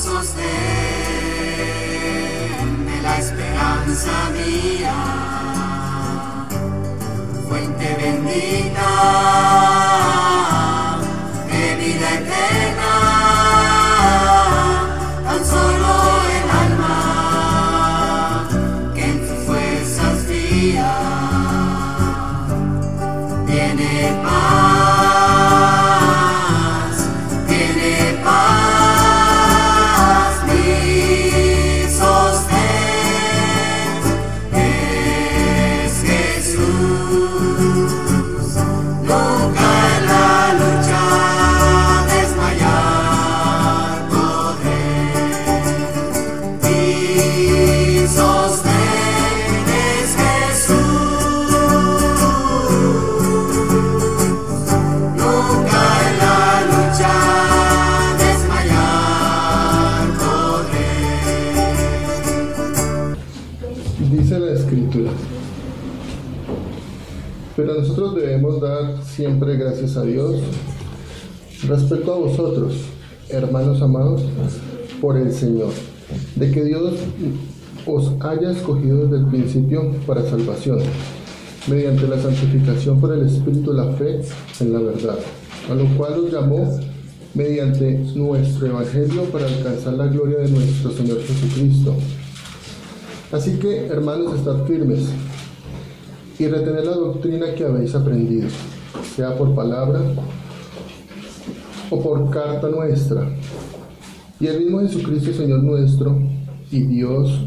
sostén de la esperanza mía, fuente bendita Pero nosotros debemos dar siempre gracias a Dios. Respecto a vosotros, hermanos amados, por el Señor, de que Dios os haya escogido desde el principio para salvación, mediante la santificación por el Espíritu, la fe en la verdad, a lo cual os llamó mediante nuestro Evangelio para alcanzar la gloria de nuestro Señor Jesucristo. Así que, hermanos, estad firmes y retener la doctrina que habéis aprendido, sea por palabra o por carta nuestra. Y el mismo Jesucristo, Señor nuestro, y Dios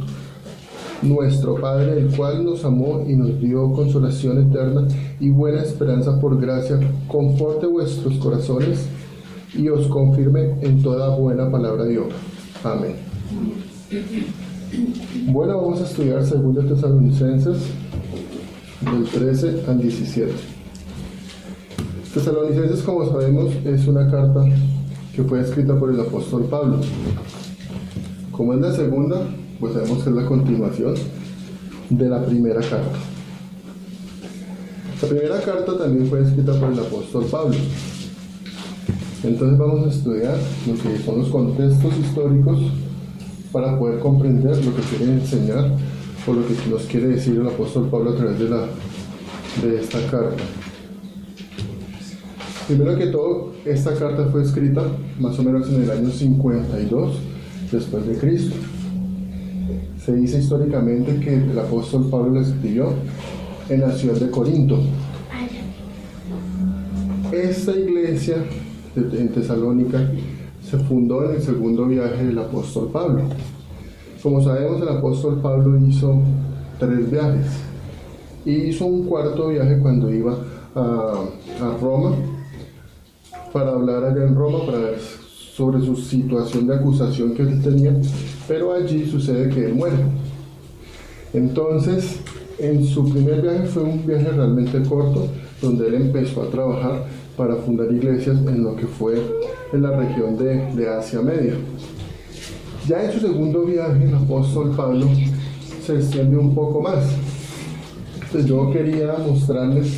nuestro Padre, el cual nos amó y nos dio consolación eterna y buena esperanza por gracia, conforte vuestros corazones y os confirme en toda buena palabra de obra. Amén. Bueno, vamos a estudiar 2 Tesalonicenses del 13 al 17. Tesalonicenses, como sabemos, es una carta que fue escrita por el apóstol Pablo. Como es la segunda, pues sabemos que es la continuación de la primera carta. La primera carta también fue escrita por el apóstol Pablo. Entonces vamos a estudiar lo que son los contextos históricos para poder comprender lo que quiere enseñar o lo que nos quiere decir el apóstol Pablo a través de, la, de esta carta. Primero que todo, esta carta fue escrita más o menos en el año 52 después de Cristo. Se dice históricamente que el apóstol Pablo la escribió en la ciudad de Corinto. Esta iglesia en Tesalónica se fundó en el segundo viaje del apóstol Pablo. Como sabemos, el apóstol Pablo hizo tres viajes y hizo un cuarto viaje cuando iba a, Roma para hablar allá en Roma para ver sobre su situación de acusación que él tenía, pero allí sucede que él muere. Entonces, en su primer viaje fue un viaje realmente corto, donde él empezó a trabajar para fundar iglesias en lo que fue en la región de Asia Media. Ya en su segundo viaje, el apóstol Pablo se extiende un poco más. Entonces yo quería mostrarles,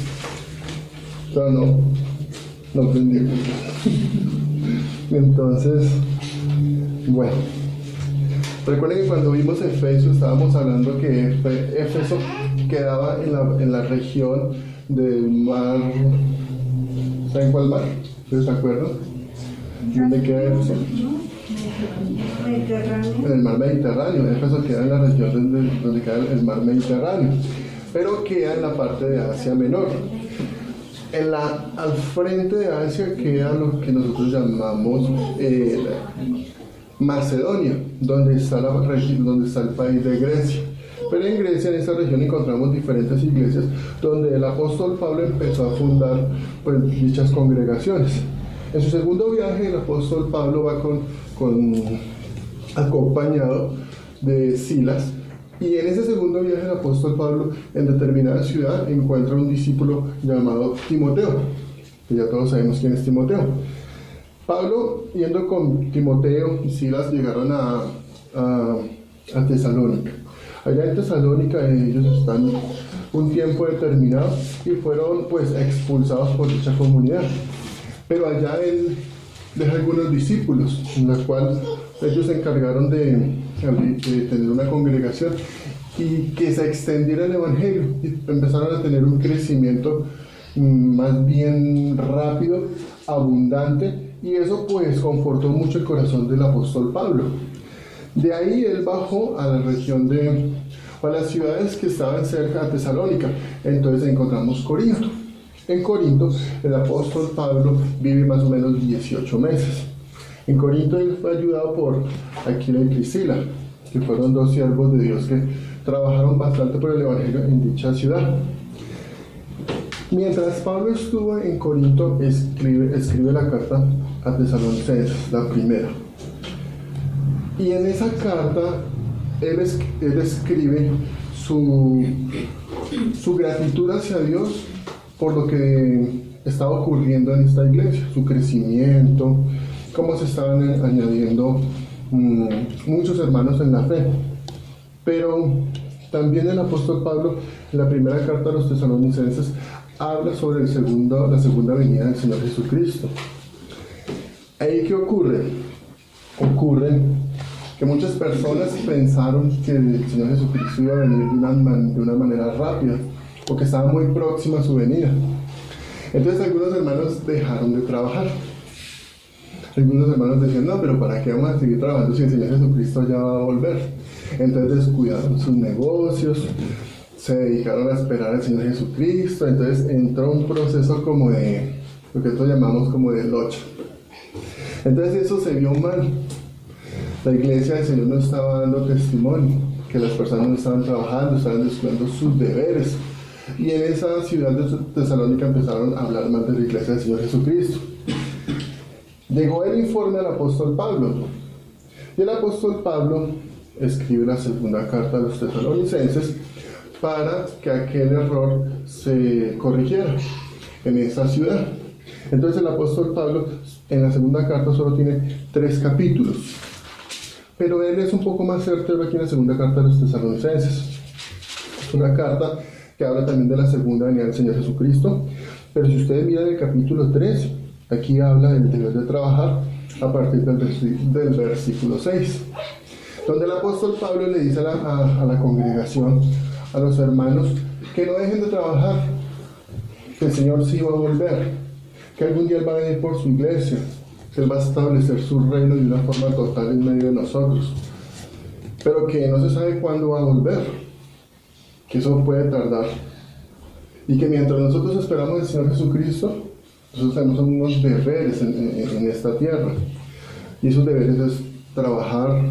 pero no, no aprendí. Entonces, bueno, recuerden que cuando vimos Efesios estábamos hablando que Efe- Éfeso quedaba en la, en la región del mar, ¿saben cuál mar? ¿Ustedes se acuerdan? ¿Dónde queda En el mar Mediterráneo, Éfeso queda en la región donde, donde queda el mar Mediterráneo, pero queda en la parte de Asia Menor. En la, al frente de Asia queda lo que nosotros llamamos eh, Macedonia, donde está, la, donde está el país de Grecia. Pero en Grecia, en esa región, encontramos diferentes iglesias donde el apóstol Pablo empezó a fundar pues, dichas congregaciones. En su segundo viaje, el apóstol Pablo va acompañado de Silas. Y en ese segundo viaje el apóstol Pablo en determinada ciudad encuentra un discípulo llamado Timoteo, que ya todos sabemos quién es Timoteo. Pablo, yendo con Timoteo y Silas, llegaron a, a, a Tesalónica. Allá en Tesalónica ellos están un tiempo determinado y fueron pues expulsados por dicha comunidad. Pero allá el, deja algunos discípulos, en la cual ellos se encargaron de, tener una congregación y que se extendiera el Evangelio. Y empezaron a tener un crecimiento mm, más bien rápido, abundante, y eso pues confortó mucho el corazón del apóstol Pablo. De ahí él bajó a la región de, a las ciudades que estaban cerca de Tesalónica. Entonces encontramos Corinto. En Corinto el apóstol Pablo vive más o menos 18 meses. En Corinto él fue ayudado por Aquila y Priscila, que fueron dos siervos de Dios que trabajaron bastante por el Evangelio en dicha ciudad. Mientras Pablo estuvo en Corinto, escribe, la carta a Tesalonicenses, la primera. Y en esa carta él, escribe su gratitud hacia Dios por lo que estaba ocurriendo en esta iglesia, su crecimiento, cómo se estaban añadiendo mm, muchos hermanos en la fe. Pero también el apóstol Pablo, en la primera carta a los tesalonicenses, habla sobre el segundo, la segunda venida del Señor Jesucristo. ¿Ahí qué ocurre? Ocurre que muchas personas pensaron que el Señor Jesucristo iba a venir de una, de una manera rápida, o que estaba muy próxima a su venida. Entonces algunos hermanos dejaron de trabajar. Algunos hermanos decían, no, pero ¿para qué vamos a seguir trabajando si el Señor Jesucristo ya va a volver? Entonces descuidaron sus negocios, se dedicaron a esperar al Señor Jesucristo, entonces entró un proceso como de, lo que nosotros llamamos como de locha. Entonces eso se vio mal. La iglesia del Señor no estaba dando testimonio, que las personas no estaban trabajando, estaban descuidando sus deberes. Y en esa ciudad de Tesalónica empezaron a hablar más de la iglesia del Señor Jesucristo. Llegó el informe al apóstol Pablo. Y el apóstol Pablo escribe la segunda carta a los tesalonicenses para que aquel error se corrigiera en esa ciudad. Entonces el apóstol Pablo en la segunda carta solo tiene tres capítulos, pero él es un poco más certero aquí en la segunda carta a los tesalonicenses. Es una carta que habla también de la segunda venida del Señor Jesucristo, pero si ustedes miran el capítulo 3, aquí habla del deber de trabajar a partir del, versículo 6 donde el apóstol Pablo le dice a la, a, la, congregación, a los hermanos, que no dejen de trabajar, que el Señor sí va a volver, que algún día Él va a venir por su iglesia, que Él va a establecer su reino de una forma total en medio de nosotros, pero que no se sabe cuándo va a volver, que eso puede tardar, y que mientras nosotros esperamos al Señor Jesucristo, nosotros tenemos unos deberes en, en, esta tierra, y esos deberes es trabajar,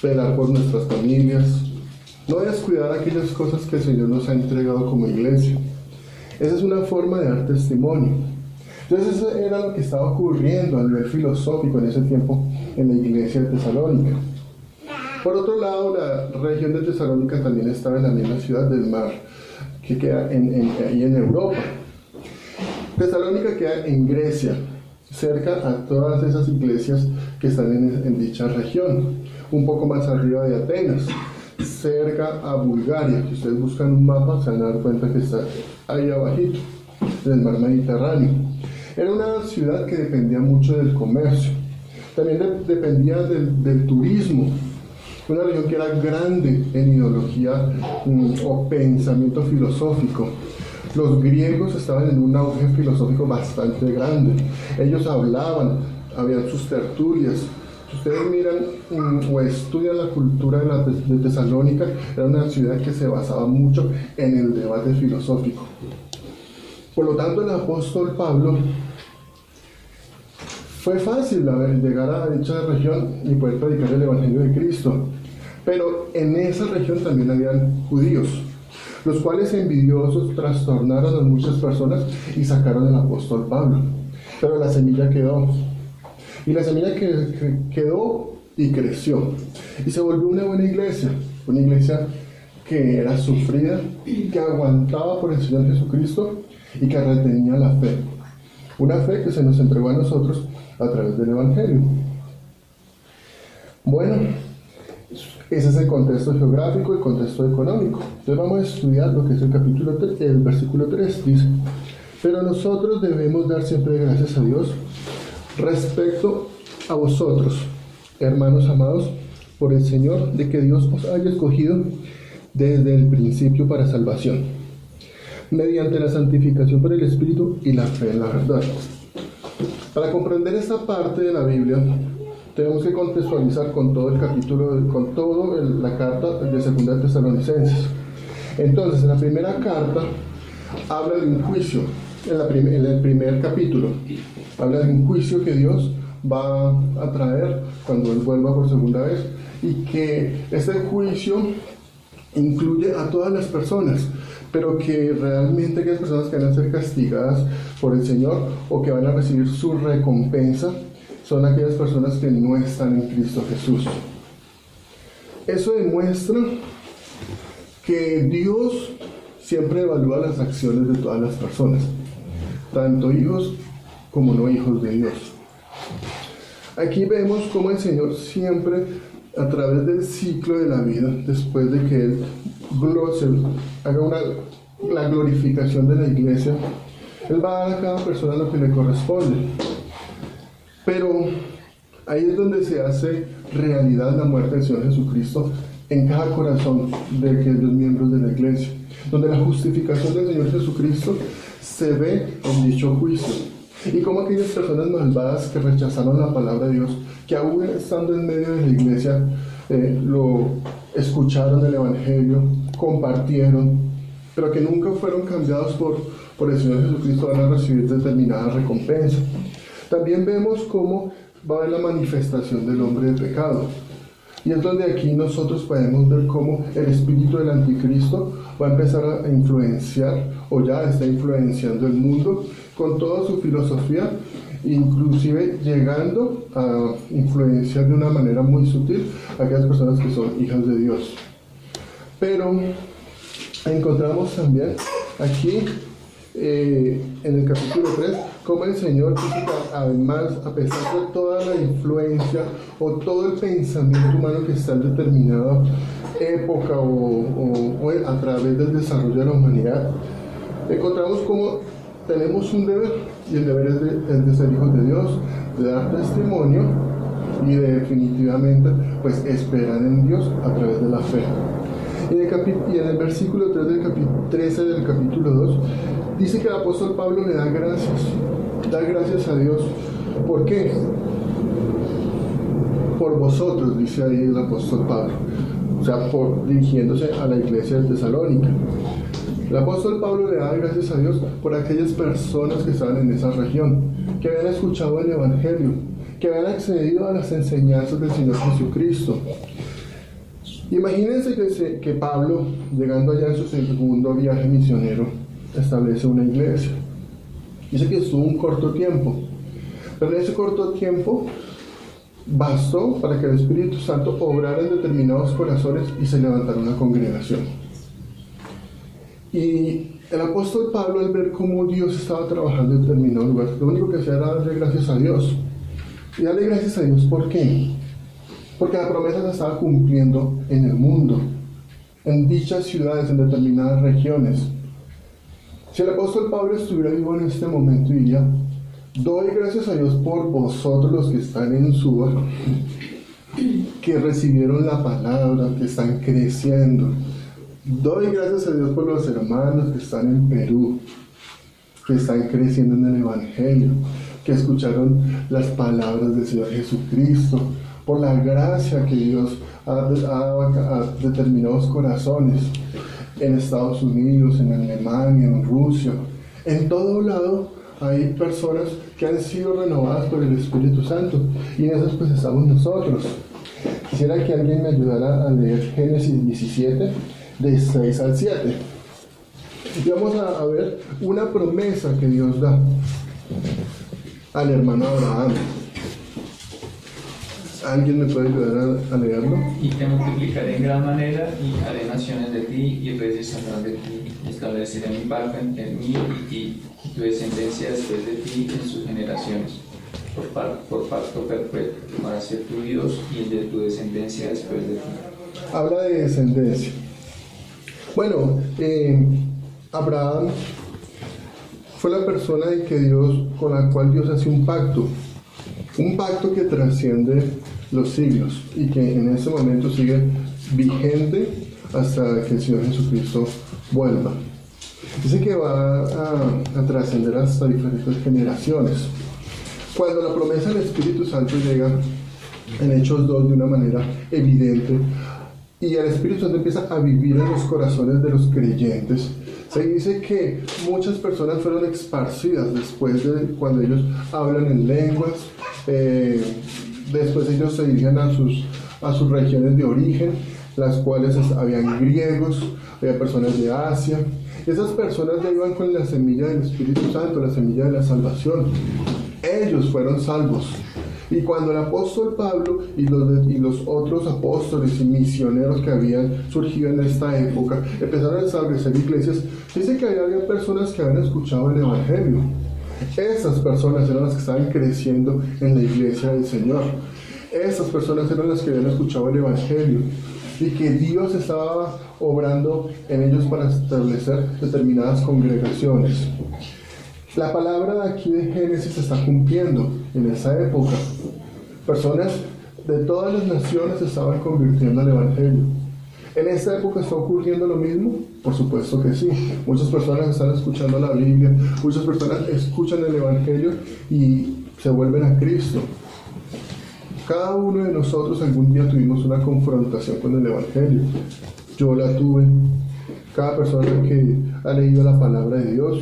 velar por nuestras familias, no descuidar aquellas cosas que el Señor nos ha entregado como iglesia. Esa es una forma de dar testimonio. Entonces eso era lo que estaba ocurriendo a nivel filosófico en ese tiempo en la iglesia de Tesalónica. Por otro lado, la región de Tesalónica también estaba en la misma ciudad del mar, que queda en, en, ahí en Europa. Tesalónica queda en Grecia, cerca a todas esas iglesias que están en, en dicha región un poco más arriba de Atenas, cerca a Bulgaria. Si ustedes buscan un mapa, se van a dar cuenta que está ahí abajito, en el mar Mediterráneo. Era una ciudad que dependía mucho del comercio, también de, dependía del, del, turismo. Una región que era grande en ideología mm, o pensamiento filosófico. Los griegos estaban en un auge filosófico bastante grande. Ellos hablaban, habían sus tertulias, si ustedes miran um, o estudian la cultura de, la, de Tesalónica, era una ciudad que se basaba mucho en el debate filosófico. Por lo tanto, el apóstol Pablo fue fácil llegar a dicha región y poder predicar el Evangelio de Cristo. Pero en esa región también habían judíos, los cuales envidiosos trastornaron a muchas personas y sacaron al apóstol Pablo. Pero la semilla quedó. Y la semilla que, quedó y creció. Y se volvió una buena iglesia, una iglesia que era sufrida, que aguantaba por el Señor Jesucristo y que retenía la fe. Una fe que se nos entregó a nosotros a través del Evangelio. Bueno, ese es el contexto geográfico, el contexto económico. Entonces vamos a estudiar lo que es el capítulo 3, el versículo 3 dice, pero nosotros debemos dar siempre gracias a Dios Respecto a vosotros, hermanos amados, por el Señor, de que Dios os haya escogido desde el principio para salvación, mediante la santificación por el Espíritu y la fe en la verdad. Para comprender esta parte de la Biblia, tenemos que contextualizar con todo el capítulo, con toda la carta de Segunda de Tesalonicenses. Entonces, en la primera carta habla de un juicio, en, en el primer capítulo, habla de un juicio que Dios va a traer cuando Él vuelva por segunda vez y que este juicio incluye a todas las personas, pero que realmente aquellas personas que van a ser castigadas por el Señor o que van a recibir su recompensa son aquellas personas que no están en Cristo Jesús. Eso demuestra que Dios siempre evalúa las acciones de todas las personas, tanto hijos como no hijos de Dios. Aquí vemos cómo el Señor siempre, a través del ciclo de la vida, después de que Él haga una, la glorificación de la iglesia, Él va a dar a cada persona lo que le corresponde. Pero ahí es donde se hace realidad la muerte del Señor Jesucristo en cada corazón de aquellos miembros de la iglesia, donde la justificación del Señor Jesucristo se ve en dicho juicio. Y como aquellas personas malvadas que rechazaron la palabra de Dios, que aún estando en medio de la iglesia, eh, lo escucharon el Evangelio, compartieron, pero que nunca fueron cambiados por, por el Señor Jesucristo, van a recibir determinada recompensa. También vemos cómo va a haber la manifestación del hombre de pecado. Y es donde aquí nosotros podemos ver cómo el espíritu del anticristo va a empezar a influenciar o ya está influenciando el mundo con toda su filosofía, inclusive llegando a influenciar de una manera muy sutil a aquellas personas que son hijas de Dios. Pero encontramos también aquí eh, en el capítulo 3 cómo el Señor que además, a pesar de toda la influencia o todo el pensamiento humano que está en determinada época o, o- a través del desarrollo de la humanidad, encontramos cómo tenemos un deber y el deber es de, de ser hijos de Dios, de dar testimonio y de definitivamente pues esperar en Dios a través de la fe. Y en el, versículo 3 del capi- 13 del capítulo 2 dice que el apóstol Pablo le da gracias, da gracias a Dios. ¿Por qué? Por vosotros, dice ahí el apóstol Pablo. O sea, dirigiéndose a la iglesia de Tesalónica. El apóstol Pablo le da gracias a Dios por aquellas personas que estaban en esa región, que habían escuchado el Evangelio, que habían accedido a las enseñanzas del Señor Jesucristo. Imagínense que, se- que Pablo, llegando allá en su segundo viaje misionero, establece una iglesia. Dice que estuvo un corto tiempo, pero en ese corto tiempo bastó para que el Espíritu Santo obrara en determinados corazones y se levantara una congregación. Y el apóstol Pablo, al ver cómo Dios estaba trabajando en determinado lugar, lo único que hacía era darle gracias a Dios. Y darle gracias a Dios, ¿por qué? Porque la promesa se estaba cumpliendo en el mundo, en dichas ciudades, en determinadas regiones. Si el apóstol Pablo estuviera vivo en este momento, diría, doy gracias a Dios por vosotros los que están en Suba, que recibieron la palabra, que están creciendo. Doy gracias a Dios por los hermanos que están en Perú, que están creciendo en el Evangelio, que escucharon las palabras del Señor Jesucristo, por la gracia que Dios ha, ha- a determinados corazones en Estados Unidos, en Alemania, en Rusia, en todo lado hay personas que han sido renovadas por el Espíritu Santo y en esas pues estamos nosotros. Quisiera que alguien me ayudara a leer Génesis 17, de 6 al 7. Y vamos a, a ver una promesa que Dios da al hermano Abraham. ¿Alguien me puede ayudar a, a leerlo? Y te multiplicaré en gran manera y haré naciones de ti y reyes saldrán de ti. Estableceré mi pacto entre mí y ti y tu descendencia después de ti en sus generaciones. Por, par- por pacto perpetuo, para ser tu Dios y el de tu descendencia después de ti. Habla de descendencia. Bueno, eh, Abraham fue la persona que Dios, con la cual Dios hace un pacto. Un pacto que trasciende los siglos y que en ese momento sigue vigente hasta que el Señor Jesucristo vuelva. Dice que va a, a trascender hasta diferentes generaciones. Cuando la promesa del Espíritu Santo llega en Hechos 2 de una manera evidente y el Espíritu Santo empieza a vivir en los corazones de los creyentes, se dice que muchas personas fueron esparcidas después de cuando ellos hablan en lenguas, eh, después ellos se dirigían a sus, a sus regiones de origen, las cuales es- habían griegos, había personas de Asia. Esas personas ya iban con la semilla del Espíritu Santo, la semilla de la salvación. Ellos fueron salvos. Y cuando el apóstol Pablo y los, y los otros apóstoles y misioneros que habían surgido en esta época empezaron a establecer iglesias, dice que había personas que habían escuchado el Evangelio. Esas personas eran las que estaban creciendo en la iglesia del Señor. Esas personas eran las que habían escuchado el Evangelio y que Dios estaba obrando en ellos para establecer determinadas congregaciones. La palabra aquí de Génesis se está cumpliendo en esa época. Personas de todas las naciones estaban convirtiendo al Evangelio. ¿En esta época está ocurriendo lo mismo? Por supuesto que sí. Muchas personas están escuchando la Biblia, muchas personas escuchan el Evangelio y se vuelven a Cristo. Cada uno de nosotros algún día tuvimos una confrontación con el Evangelio. Yo la tuve. Cada persona que ha leído la palabra de Dios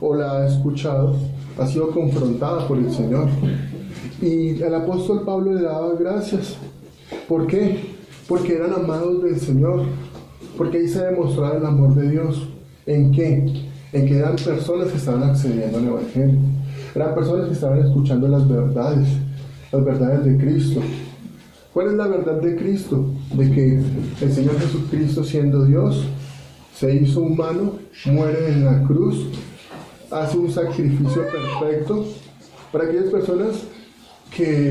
o la ha escuchado ha sido confrontada por el Señor. Y el apóstol Pablo le daba gracias. ¿Por qué? Porque eran amados del Señor. Porque ahí se demostraba el amor de Dios. ¿En qué? En que eran personas que estaban accediendo al Evangelio. Eran personas que estaban escuchando las verdades, las verdades de Cristo. ¿Cuál es la verdad de Cristo? De que el Señor Jesucristo siendo Dios, se hizo humano, muere en la cruz, hace un sacrificio perfecto para aquellas personas que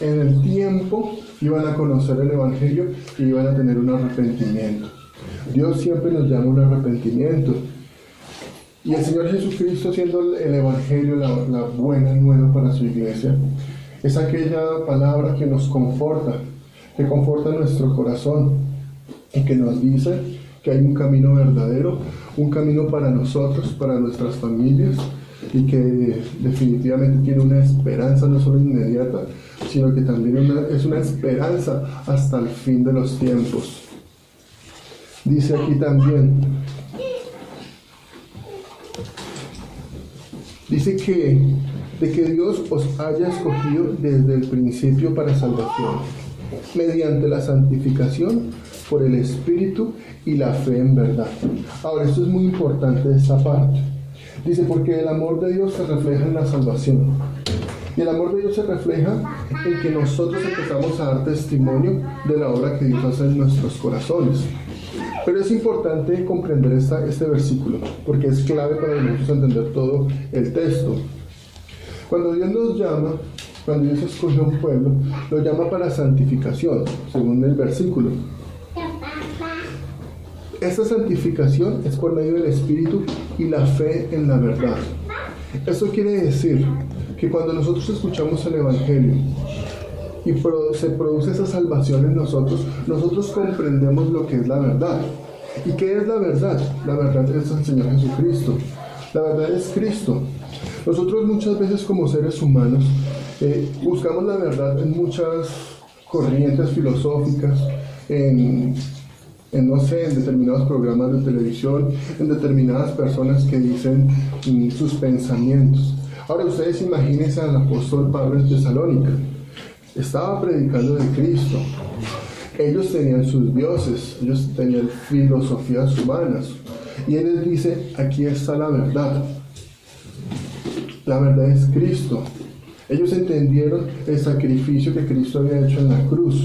en el tiempo iban a conocer el Evangelio y iban a tener un arrepentimiento. Dios siempre nos llama un arrepentimiento. Y el Señor Jesucristo, siendo el Evangelio la, la buena nueva para su iglesia, es aquella palabra que nos conforta, que conforta nuestro corazón y que nos dice que hay un camino verdadero, un camino para nosotros, para nuestras familias y que definitivamente tiene una esperanza no solo inmediata, sino que también una- es una esperanza hasta el fin de los tiempos. Dice aquí también, dice que de que Dios os haya escogido desde el principio para salvación, mediante la santificación por el Espíritu y la fe en verdad. Ahora, esto es muy importante esta parte. Dice, porque el amor de Dios se refleja en la salvación. Y el amor de Dios se refleja en que nosotros empezamos a dar testimonio de la obra que Dios hace en nuestros corazones. Pero es importante comprender esta, este versículo, porque es clave para nosotros entender todo el texto. Cuando Dios nos llama, cuando Dios escoge a un pueblo, lo llama para santificación, según el versículo. Esta santificación es por medio del Espíritu y la fe en la verdad. Esto quiere decir que cuando nosotros escuchamos el Evangelio y se produce esa salvación en nosotros, nosotros comprendemos lo que es la verdad. ¿Y qué es la verdad? La verdad es el Señor Jesucristo. La verdad es Cristo. Nosotros muchas veces como seres humanos eh, buscamos la verdad en muchas corrientes filosóficas, en en, no sé, en determinados programas de televisión, en determinadas personas que dicen mm, sus pensamientos. Ahora ustedes imagínense al apóstol Pablo en Tesalónica. Estaba predicando de Cristo. Ellos tenían sus dioses, ellos tenían filosofías humanas. Y él les dice, aquí está la verdad. La verdad es Cristo. Ellos entendieron el sacrificio que Cristo había hecho en la cruz.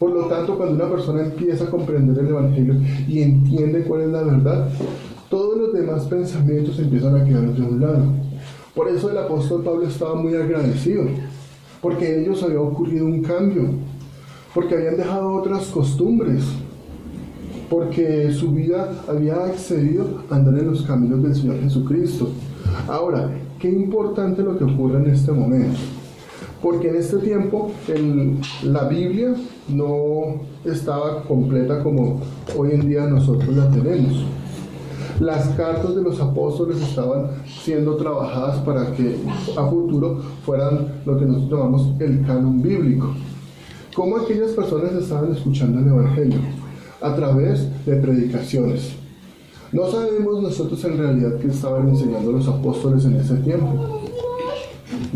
Por lo tanto, cuando una persona empieza a comprender el Evangelio y entiende cuál es la verdad, todos los demás pensamientos empiezan a quedar de un lado. Por eso el apóstol Pablo estaba muy agradecido, porque en ellos había ocurrido un cambio, porque habían dejado otras costumbres, porque su vida había accedido a andar en los caminos del Señor Jesucristo. Ahora, qué importante lo que ocurre en este momento. Porque en este tiempo la Biblia no estaba completa como hoy en día nosotros la tenemos. Las cartas de los apóstoles estaban siendo trabajadas para que a futuro fueran lo que nosotros llamamos el canon bíblico. ¿Cómo aquellas personas estaban escuchando el Evangelio? A través de predicaciones. No sabemos nosotros en realidad qué estaban enseñando los apóstoles en ese tiempo.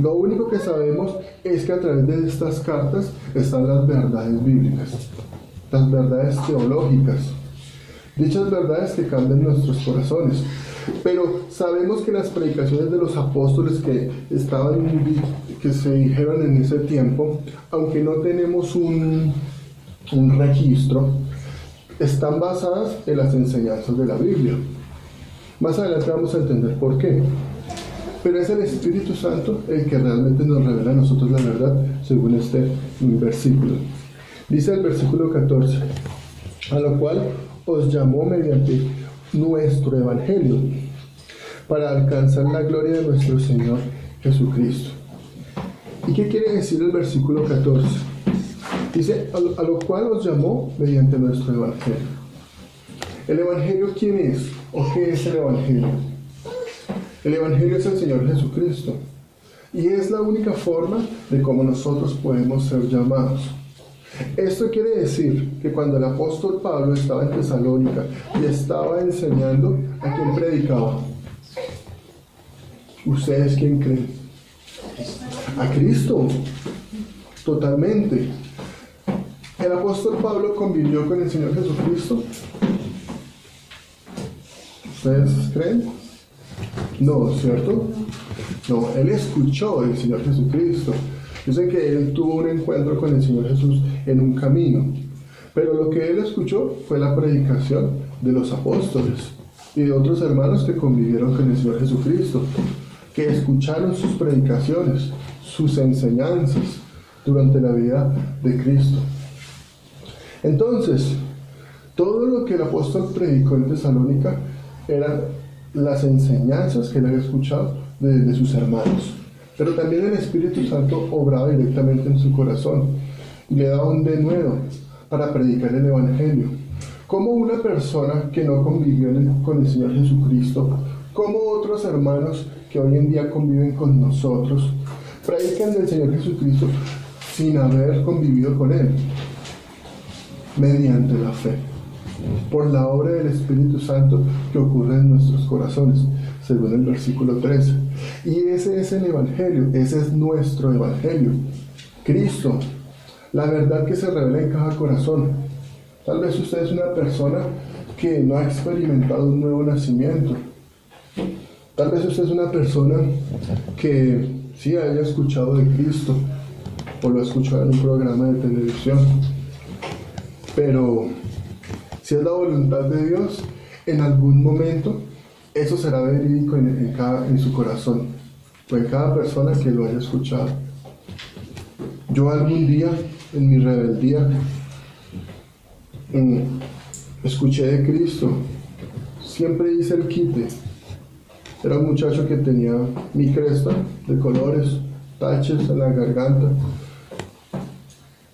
Lo único que sabemos es que a través de estas cartas están las verdades bíblicas, las verdades teológicas, dichas verdades que cambian nuestros corazones. Pero sabemos que las predicaciones de los apóstoles que estaban que se dijeron en ese tiempo, aunque no tenemos un, un registro, están basadas en las enseñanzas de la Biblia. Más adelante vamos a entender por qué. Pero es el Espíritu Santo el que realmente nos revela a nosotros la verdad, según este versículo. Dice el versículo 14, a lo cual os llamó mediante nuestro Evangelio, para alcanzar la gloria de nuestro Señor Jesucristo. ¿Y qué quiere decir el versículo 14? Dice, a, lo cual os llamó mediante nuestro Evangelio. ¿El Evangelio quién es? ¿O qué es el Evangelio? El Evangelio es el Señor Jesucristo. Y es la única forma de cómo nosotros podemos ser llamados. Esto quiere decir que cuando el apóstol Pablo estaba en Tesalónica y estaba enseñando, ¿a quién predicaba? ¿Ustedes quién creen? A Cristo. Totalmente. ¿El apóstol Pablo convivió con el Señor Jesucristo? ¿Ustedes creen? No, ¿cierto? No, él escuchó del Señor Jesucristo. Dice que él tuvo un encuentro con el Señor Jesús en un camino. Pero lo que él escuchó fue la predicación de los apóstoles y de otros hermanos que convivieron con el Señor Jesucristo, que escucharon sus predicaciones, sus enseñanzas durante la vida de Cristo. Entonces, todo lo que el apóstol predicó en Tesalónica eran las enseñanzas que él había escuchado de, sus hermanos. Pero también el Espíritu Santo obraba directamente en su corazón y le daba un denuedo para predicar el Evangelio. Como una persona que no convivió con el Señor Jesucristo, como otros hermanos que hoy en día conviven con nosotros, predican del Señor Jesucristo sin haber convivido con Él, mediante la fe, por la obra del Espíritu Santo que ocurre en nuestros corazones, según el versículo 13. Y ese es el Evangelio, ese es nuestro Evangelio. Cristo, la verdad que se revela en cada corazón. Tal vez usted es una persona que no ha experimentado un nuevo nacimiento. Tal vez usted es una persona que sí haya escuchado de Cristo o lo ha escuchado en un programa de televisión. Pero si es la voluntad de Dios, en algún momento eso será verídico en, cada- en su corazón o en cada persona que lo haya escuchado. Yo algún día, en mi rebeldía, mm, escuché de Cristo, siempre hice el quite. Era un muchacho que tenía mi cresta de colores, taches en la garganta.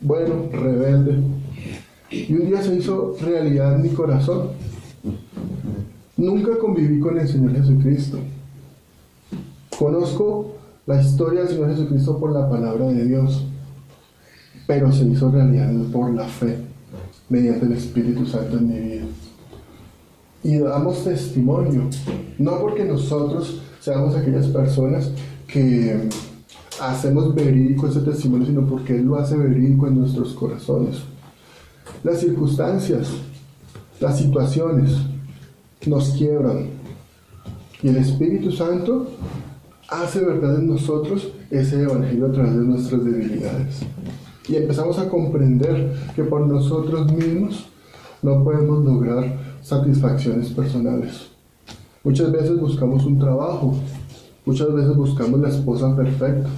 Bueno, rebelde. Y un día se hizo realidad en mi corazón. Nunca conviví con el Señor Jesucristo. Conozco la historia del Señor Jesucristo por la palabra de Dios, pero se hizo realidad por la fe, mediante el Espíritu Santo en mi vida. Y damos testimonio, no porque nosotros seamos aquellas personas que hacemos verídico ese testimonio, sino porque Él lo hace verídico en nuestros corazones. Las circunstancias, las situaciones nos quiebran. Y el Espíritu Santo hace verdad en nosotros ese evangelio a través de nuestras debilidades. Y empezamos a comprender que por nosotros mismos no podemos lograr satisfacciones personales. Muchas veces buscamos un trabajo, muchas veces buscamos la esposa perfecta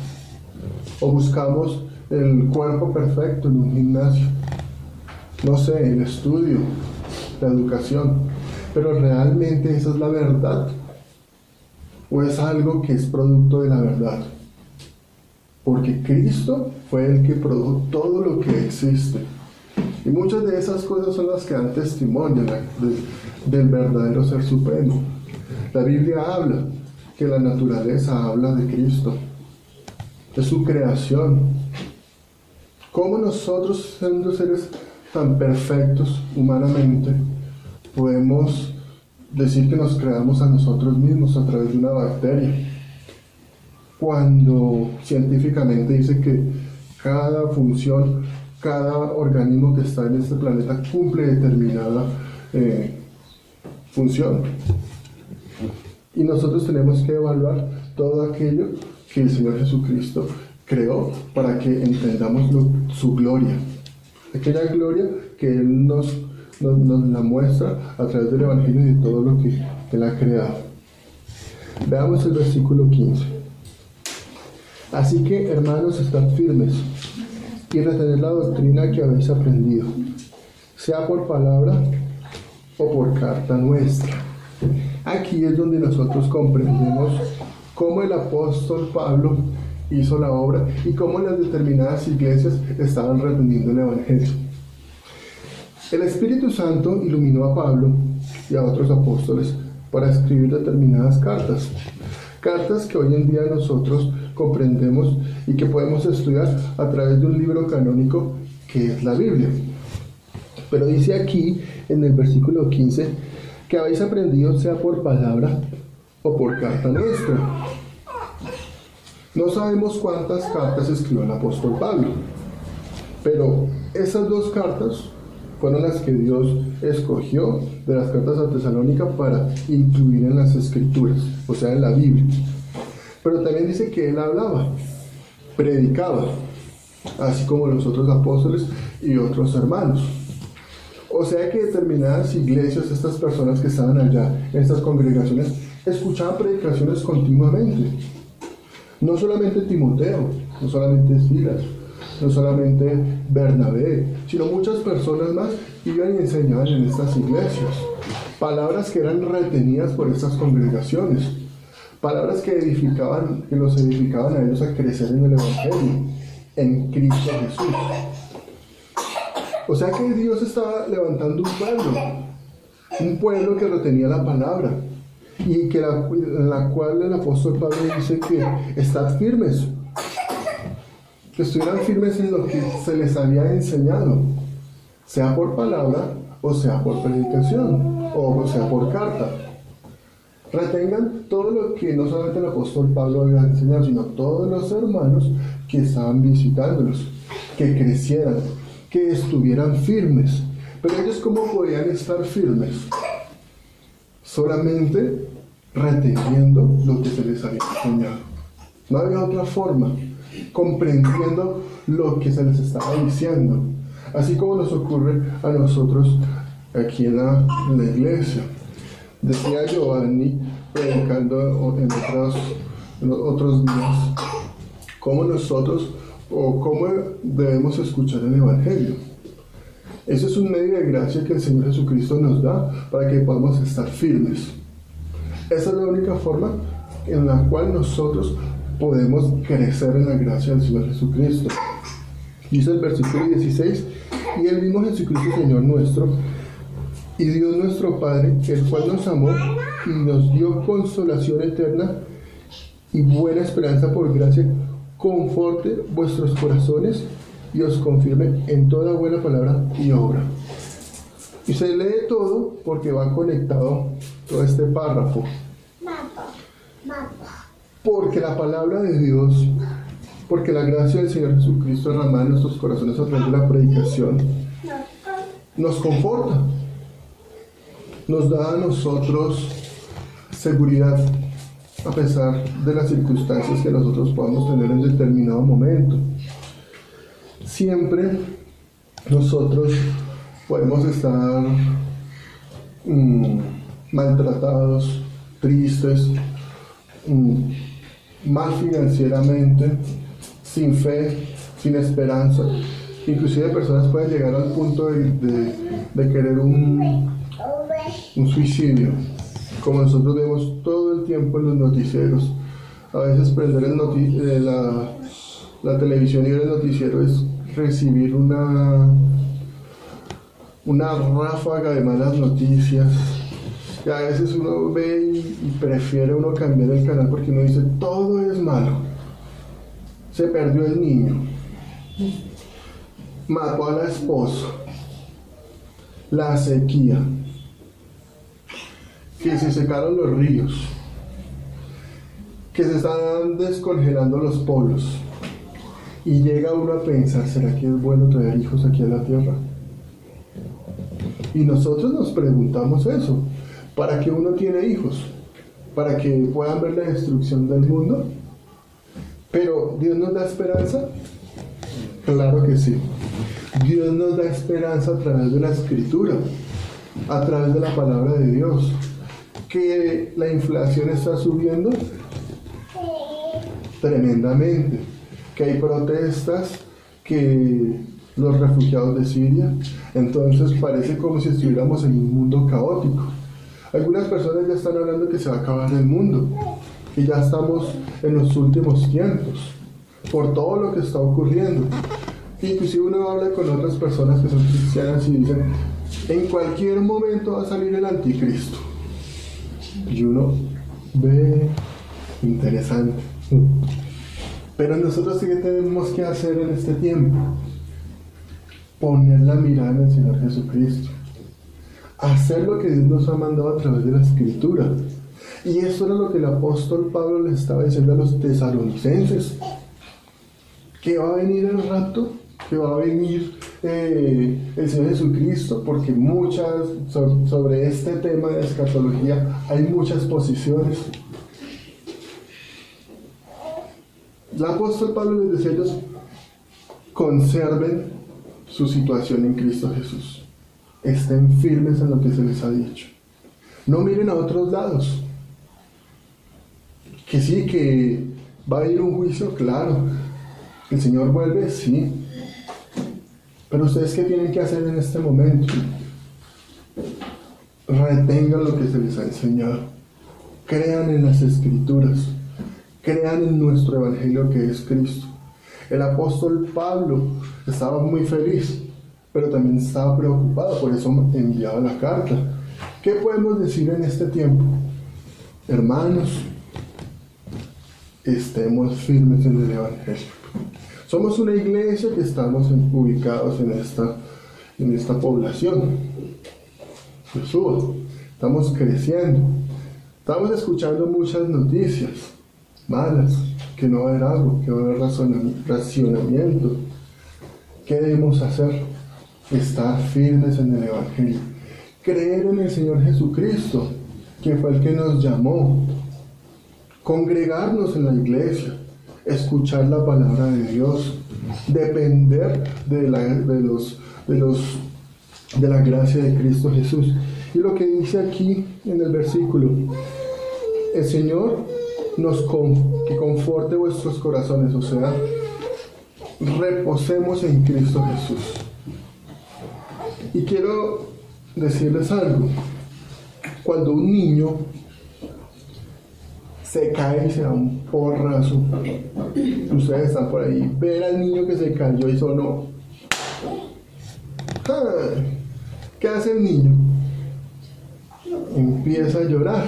o buscamos el cuerpo perfecto en un gimnasio no sé, el estudio, la educación, pero realmente esa es la verdad o es algo que es producto de la verdad. porque Cristo fue el que produjo todo lo que existe. Y muchas de esas cosas son las que dan testimonio de- de- del verdadero ser supremo. La Biblia habla que la naturaleza habla de Cristo, de su creación. ¿Cómo nosotros, siendo seres tan perfectos humanamente, podemos decir que nos creamos a nosotros mismos a través de una bacteria? Cuando científicamente dice que cada función, cada organismo que está en este planeta cumple determinada eh, función. Y nosotros tenemos que evaluar todo aquello que el Señor Jesucristo creó para que entendamos su gloria. Aquella gloria que Él nos, nos, la muestra a través del Evangelio y de todo lo que Él ha creado. Veamos el versículo 15. Así que, hermanos, estad firmes y retener la doctrina que habéis aprendido, sea por palabra o por carta nuestra. Aquí es donde nosotros comprendemos cómo el apóstol Pablo hizo la obra y cómo las determinadas iglesias estaban reteniendo el Evangelio. El Espíritu Santo iluminó a Pablo y a otros apóstoles para escribir determinadas cartas. Cartas que hoy en día nosotros comprendemos y que podemos estudiar a través de un libro canónico que es la Biblia. Pero dice aquí en el versículo 15 que habéis aprendido sea por palabra o por carta nuestra. No sabemos cuántas cartas escribió el apóstol Pablo, pero esas dos cartas fueron las que Dios escogió de las cartas a Tesalónica para incluir en las escrituras, o sea, en la Biblia. Pero también dice que él hablaba, predicaba, así como los otros apóstoles y otros hermanos. O sea que determinadas iglesias, estas personas que estaban allá, estas congregaciones, escuchaban predicaciones continuamente. No solamente Timoteo, no solamente Silas, no solamente Bernabé, sino muchas personas más iban y enseñaban en estas iglesias. Palabras que eran retenidas por estas congregaciones. Palabras que edificaban, que los edificaban a ellos a crecer en el Evangelio, en Cristo Jesús. O sea que Dios estaba levantando un pueblo, un pueblo que retenía la palabra y que la, la cual el apóstol Pablo dice que estad firmes, que estuvieran firmes en lo que se les había enseñado, sea por palabra o sea por predicación o sea por carta. Retengan todo lo que no solamente el apóstol Pablo había enseñado, sino todos los hermanos que estaban visitándolos, que crecieran, que estuvieran firmes. Pero ellos cómo podían estar firmes? Solamente reteniendo lo que se les había enseñado. No había otra forma, comprendiendo lo que se les estaba diciendo. Así como nos ocurre a nosotros aquí en la, la iglesia. Decía Giovanni, predicando en otros, en otros días, cómo nosotros o cómo debemos escuchar el Evangelio. Ese es un medio de gracia que el Señor Jesucristo nos da para que podamos estar firmes. Esa es la única forma en la cual nosotros podemos crecer en la gracia del Señor Jesucristo. Dice el versículo 16, y el mismo Jesucristo Señor nuestro, y Dios nuestro Padre, el cual nos amó y nos dio consolación eterna y buena esperanza por gracia, conforte vuestros corazones y os confirme en toda buena palabra y obra. Y se lee todo porque va conectado todo este párrafo. Porque la palabra de Dios, porque la gracia del Señor Jesucristo derramada en nuestros corazones a través de la predicación, nos conforta, nos da a nosotros seguridad a pesar de las circunstancias que nosotros podamos tener en determinado momento. Siempre nosotros podemos estar mm, maltratados, tristes, mm, mal financieramente, sin fe, sin esperanza. Inclusive personas pueden llegar al punto de, querer un, un suicidio, como nosotros vemos todo el tiempo en los noticieros. A veces prender el noti- eh, la, la televisión y el noticiero es recibir una, una ráfaga de malas noticias. Y a veces uno ve y, y prefiere uno cambiar el canal porque uno dice, todo es malo. Se perdió el niño. Mató a la esposa. La sequía. Que se secaron los ríos. Que se están descongelando los polos. Y llega uno a pensar, ¿será que es bueno traer hijos aquí a la tierra? Y nosotros nos preguntamos eso. ¿Para qué uno tiene hijos? ¿Para que puedan ver la destrucción del mundo? Pero Dios nos da esperanza. Claro que sí. Dios nos da esperanza a través de la escritura, a través de la palabra de Dios. Que la inflación está subiendo tremendamente, que hay protestas, que los refugiados de Siria, entonces parece como si estuviéramos en un mundo caótico. Algunas personas ya están hablando que se va a acabar el mundo, que ya estamos en los últimos tiempos, por todo lo que está ocurriendo. Inclusive uno habla con otras personas que son cristianas y dicen, en cualquier momento va a salir el anticristo. Y uno ve interesante. Pero nosotros sí que tenemos que hacer en este tiempo, poner la mirada en el Señor Jesucristo, hacer lo que Dios nos ha mandado a través de la Escritura. Y eso era lo que el apóstol Pablo le estaba diciendo a los tesalonicenses, que va a venir el rato, que va a venir eh, el Señor Jesucristo, porque muchas, so- sobre este tema de escatología hay muchas posiciones. El apóstol Pablo les decía a ellos, conserven su situación en Cristo Jesús. Estén firmes en lo que se les ha dicho. No miren a otros lados. Que sí, que va a ir un juicio, claro. El Señor vuelve, sí. Pero ustedes qué tienen que hacer en este momento? Retengan lo que se les ha enseñado. Crean en las escrituras. Crean en nuestro evangelio que es Cristo. El apóstol Pablo estaba muy feliz, pero también estaba preocupado, por eso enviaba la carta. ¿Qué podemos decir en este tiempo? Hermanos, estemos firmes en el evangelio. Somos una iglesia que estamos ubicados en esta, en esta población. Jesús, estamos creciendo. Estamos escuchando muchas noticias malas, que no va a haber algo, que va a haber racionamiento. ¿Qué debemos hacer? Estar firmes en el Evangelio. Creer en el Señor Jesucristo, que fue el que nos llamó. Congregarnos en la iglesia. Escuchar la palabra de Dios. Depender de, la, de, los, de, los, de la gracia de Cristo Jesús. Y lo que dice aquí en el versículo, el Señor nos que conforte vuestros corazones, o sea, reposemos en Cristo Jesús. Y quiero decirles algo. Cuando un niño se cae y se da un porrazo, ustedes están por ahí, ver al niño que se cayó y sonó. ¿Qué hace el niño? Empieza a llorar.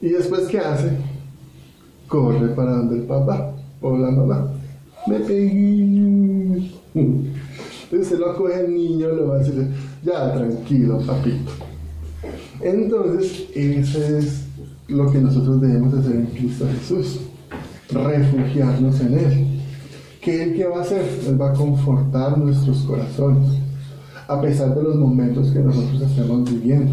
¿Y después qué hace? Corre para donde el papá o la mamá. Me pegué. Entonces lo coge el niño, lo va a decir, ya tranquilo, papito. Entonces, eso es lo que nosotros debemos hacer en Cristo Jesús. Refugiarnos en Él. ¿Qué Él qué va a hacer? Él va a confortar nuestros corazones. A pesar de los momentos que nosotros estemos viviendo.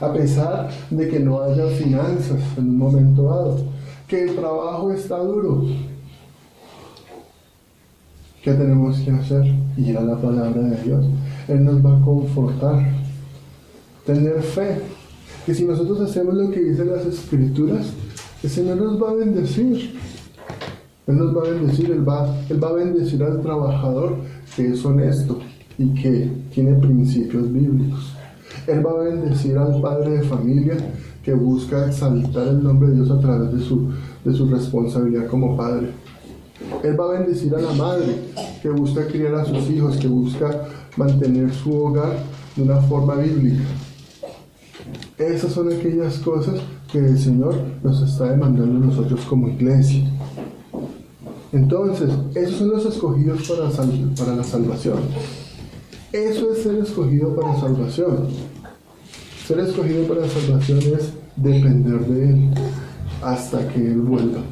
A pesar de que no haya finanzas en un momento dado. Que el trabajo está duro. ¿Qué tenemos que hacer? Ir a la palabra de Dios. Él nos va a confortar. Tener fe. Que si nosotros hacemos lo que dicen las escrituras, el Señor nos va a bendecir. Él nos va a bendecir, Él va, Él va a bendecir al trabajador que es honesto y que tiene principios bíblicos. Él va a bendecir al padre de familia que busca exaltar el nombre de Dios a través de su, de su responsabilidad como padre. Él va a bendecir a la madre que busca criar a sus hijos, que busca mantener su hogar de una forma bíblica. Esas son aquellas cosas que el Señor nos está demandando a nosotros como iglesia. Entonces, esos son los escogidos para, para la salvación. Eso es ser escogido para salvación. Ser escogido para salvación es depender de Él hasta que Él vuelva.